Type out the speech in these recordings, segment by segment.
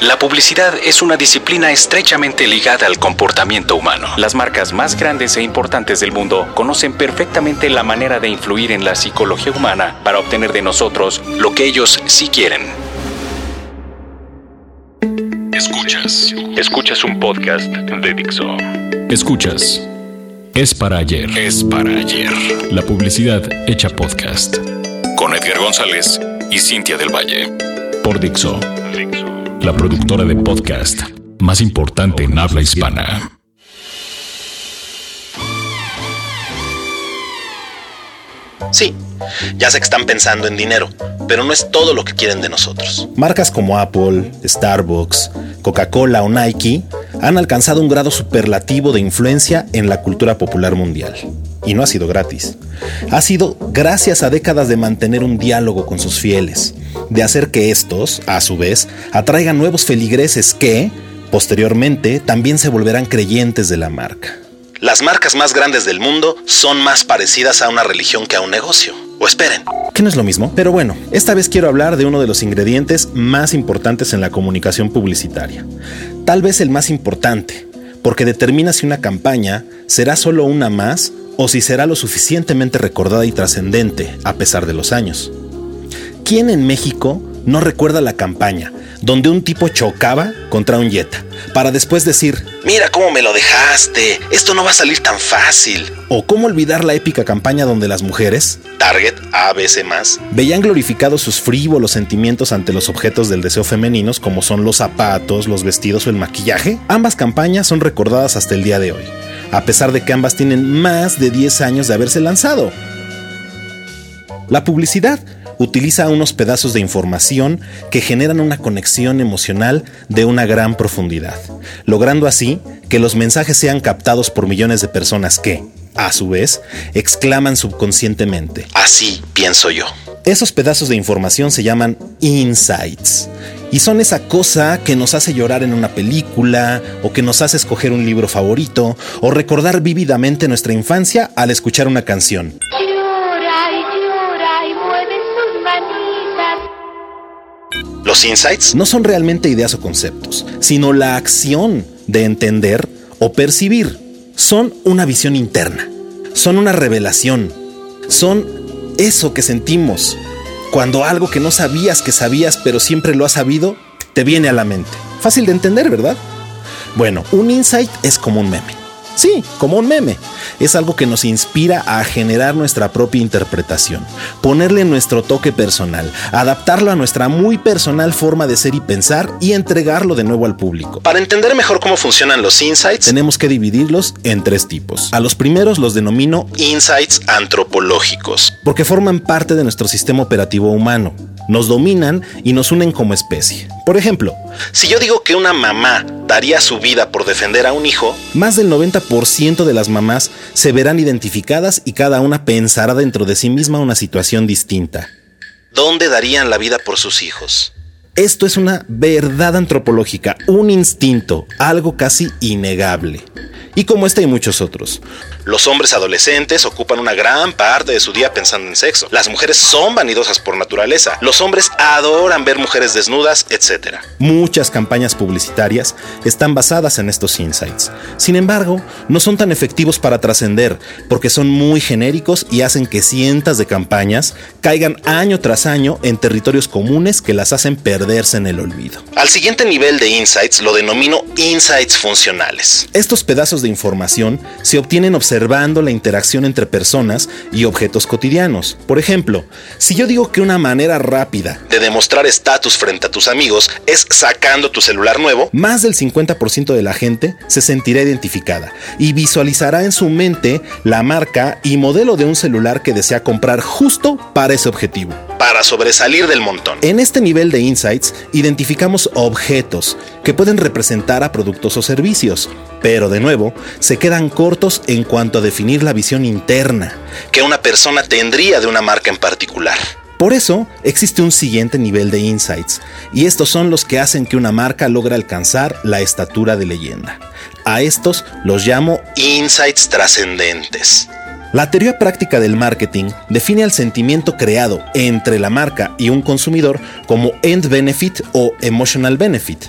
La publicidad es una disciplina estrechamente ligada al comportamiento humano. Las marcas más grandes e importantes del mundo conocen perfectamente la manera de influir en la psicología humana para obtener de nosotros lo que ellos sí quieren. Escuchas. Escuchas un podcast de Dixo. Escuchas. Es para ayer. Es para ayer. La publicidad hecha podcast. Con Edgar González y Cintia del Valle. Por Dixo. La productora de podcast más importante en habla hispana. Sí, ya sé que están pensando en dinero, pero no es todo lo que quieren de nosotros. Marcas como Apple, Starbucks, Coca-Cola o Nike han alcanzado un grado superlativo de influencia en la cultura popular mundial. Y no ha sido gratis. Ha sido gracias a décadas de mantener un diálogo con sus fieles, de hacer que estos, a su vez, atraigan nuevos feligreses que, posteriormente, también se volverán creyentes de la marca. Las marcas más grandes del mundo son más parecidas a una religión que a un negocio. O esperen. Que no es lo mismo. Pero bueno, esta vez quiero hablar de uno de los ingredientes más importantes en la comunicación publicitaria. Tal vez el más importante, porque determina si una campaña será solo una más o si será lo suficientemente recordada y trascendente a pesar de los años. ¿Quién en México no recuerda la campaña donde un tipo chocaba contra un Jetta para después decir, Mira cómo me lo dejaste, esto no va a salir tan fácil. o cómo olvidar la épica campaña donde las mujeres Target ABC más. veían glorificados sus frívolos sentimientos ante los objetos del deseo femeninos como son los zapatos, los vestidos o el maquillaje? Ambas campañas son recordadas hasta el día de hoy, a pesar de que ambas tienen más de 10 años de haberse lanzado. La publicidad utiliza unos pedazos de información que generan una conexión emocional de una gran profundidad, logrando así que los mensajes sean captados por millones de personas que, a su vez, exclaman subconscientemente. Así pienso yo. Esos pedazos de información se llaman insights. Y son esa cosa que nos hace llorar en una película, o que nos hace escoger un libro favorito, o recordar vívidamente nuestra infancia al escuchar una canción. Los insights No son realmente ideas o conceptos, sino la acción de entender o percibir. Son una visión interna, son una revelación, son eso que sentimos cuando algo que no sabías que sabías pero siempre lo has sabido te viene a la mente. Fácil de entender, ¿verdad? Bueno, un insight es como un meme. Sí, como un meme. Es algo que nos inspira a generar nuestra propia interpretación, ponerle nuestro toque personal, adaptarlo a nuestra muy personal forma de ser y pensar y entregarlo de nuevo al público. Para entender mejor cómo funcionan los insights, Tenemos que dividirlos en tres tipos. A los primeros los denomino insights antropológicos. porque forman parte de nuestro sistema operativo humano. Nos dominan y nos unen como especie. Por ejemplo, Si yo digo que una mamá daría su vida por defender a un hijo, más del 90% de las mamás se verán identificadas y cada una pensará dentro de sí misma una situación distinta. ¿dónde darían la vida por sus hijos? Esto es una verdad antropológica, un instinto, algo casi innegable. Y como este hay muchos otros. Los hombres adolescentes ocupan una gran parte de su día pensando en sexo. Las mujeres son vanidosas por naturaleza. Los hombres adoran ver mujeres desnudas, etc. Muchas campañas publicitarias están basadas en estos insights. Sin embargo, no son tan efectivos para trascender porque son muy genéricos y hacen que cientos de campañas caigan año tras año en territorios comunes que las hacen perderse en el olvido. Al siguiente nivel de insights lo denomino insights funcionales. Estos pedazos de información se obtienen observando la interacción entre personas y objetos cotidianos. Por ejemplo, si yo digo que una manera rápida De demostrar estatus frente a tus amigos es sacando tu celular nuevo, más del 50% de la gente se sentirá identificada y visualizará en su mente la marca y modelo de un celular que desea comprar justo para ese objetivo. Para sobresalir del montón. En este nivel de insights identificamos objetos que pueden representar a productos o servicios, pero de nuevo se quedan cortos en cuanto a definir la visión interna. que una persona tendría de una marca en particular. Por eso existe un siguiente nivel de insights, y estos son los que hacen que una marca logre alcanzar la estatura de leyenda. A estos los llamo Insights trascendentes. La teoría práctica del marketing define al sentimiento creado entre la marca y un consumidor como end benefit o emotional benefit.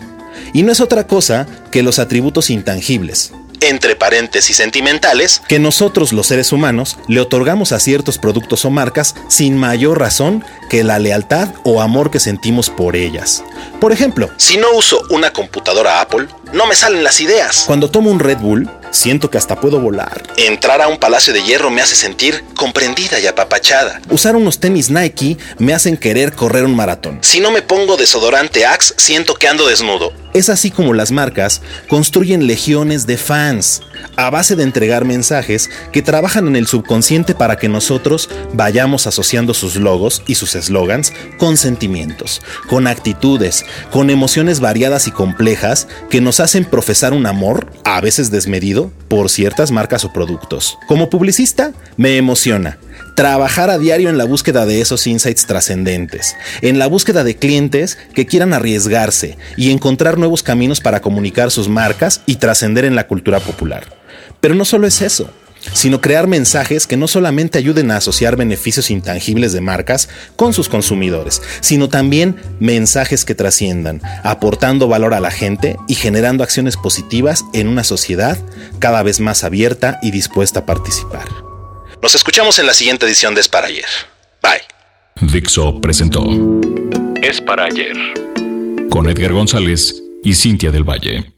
Y no es otra cosa que los atributos intangibles, entre paréntesis sentimentales, que nosotros los seres humanos le otorgamos a ciertos productos o marcas sin mayor razón que la lealtad o amor que sentimos por ellas. Por ejemplo, si no uso una computadora Apple, no me salen las ideas. Cuando tomo un Red Bull, siento que hasta puedo volar. Entrar a un palacio de hierro me hace sentir comprendida y apapachada. Usar unos tenis Nike me hacen querer correr un maratón. Si no me pongo desodorante Axe, siento que ando desnudo. Es así como las marcas construyen legiones de fans a base de entregar mensajes que trabajan en el subconsciente para que nosotros vayamos asociando sus logos y sus eslogans con sentimientos, con actitudes, con emociones variadas y complejas que nos hacen profesar un amor, a veces desmedido, por ciertas marcas o productos. Como publicista, me emociona trabajar a diario en la búsqueda de esos insights trascendentes, en la búsqueda de clientes que quieran arriesgarse y encontrar nuevos caminos para comunicar sus marcas y trascender en la cultura popular. Pero no solo es eso, sino crear mensajes que no solamente ayuden a asociar beneficios intangibles de marcas con sus consumidores, sino también mensajes que trasciendan, aportando valor a la gente y generando acciones positivas en una sociedad cada vez más abierta y dispuesta a participar. Nos escuchamos en la siguiente edición de Es para ayer. Bye. Dixo presentó Es para ayer. con Edgar González y Cintia del Valle.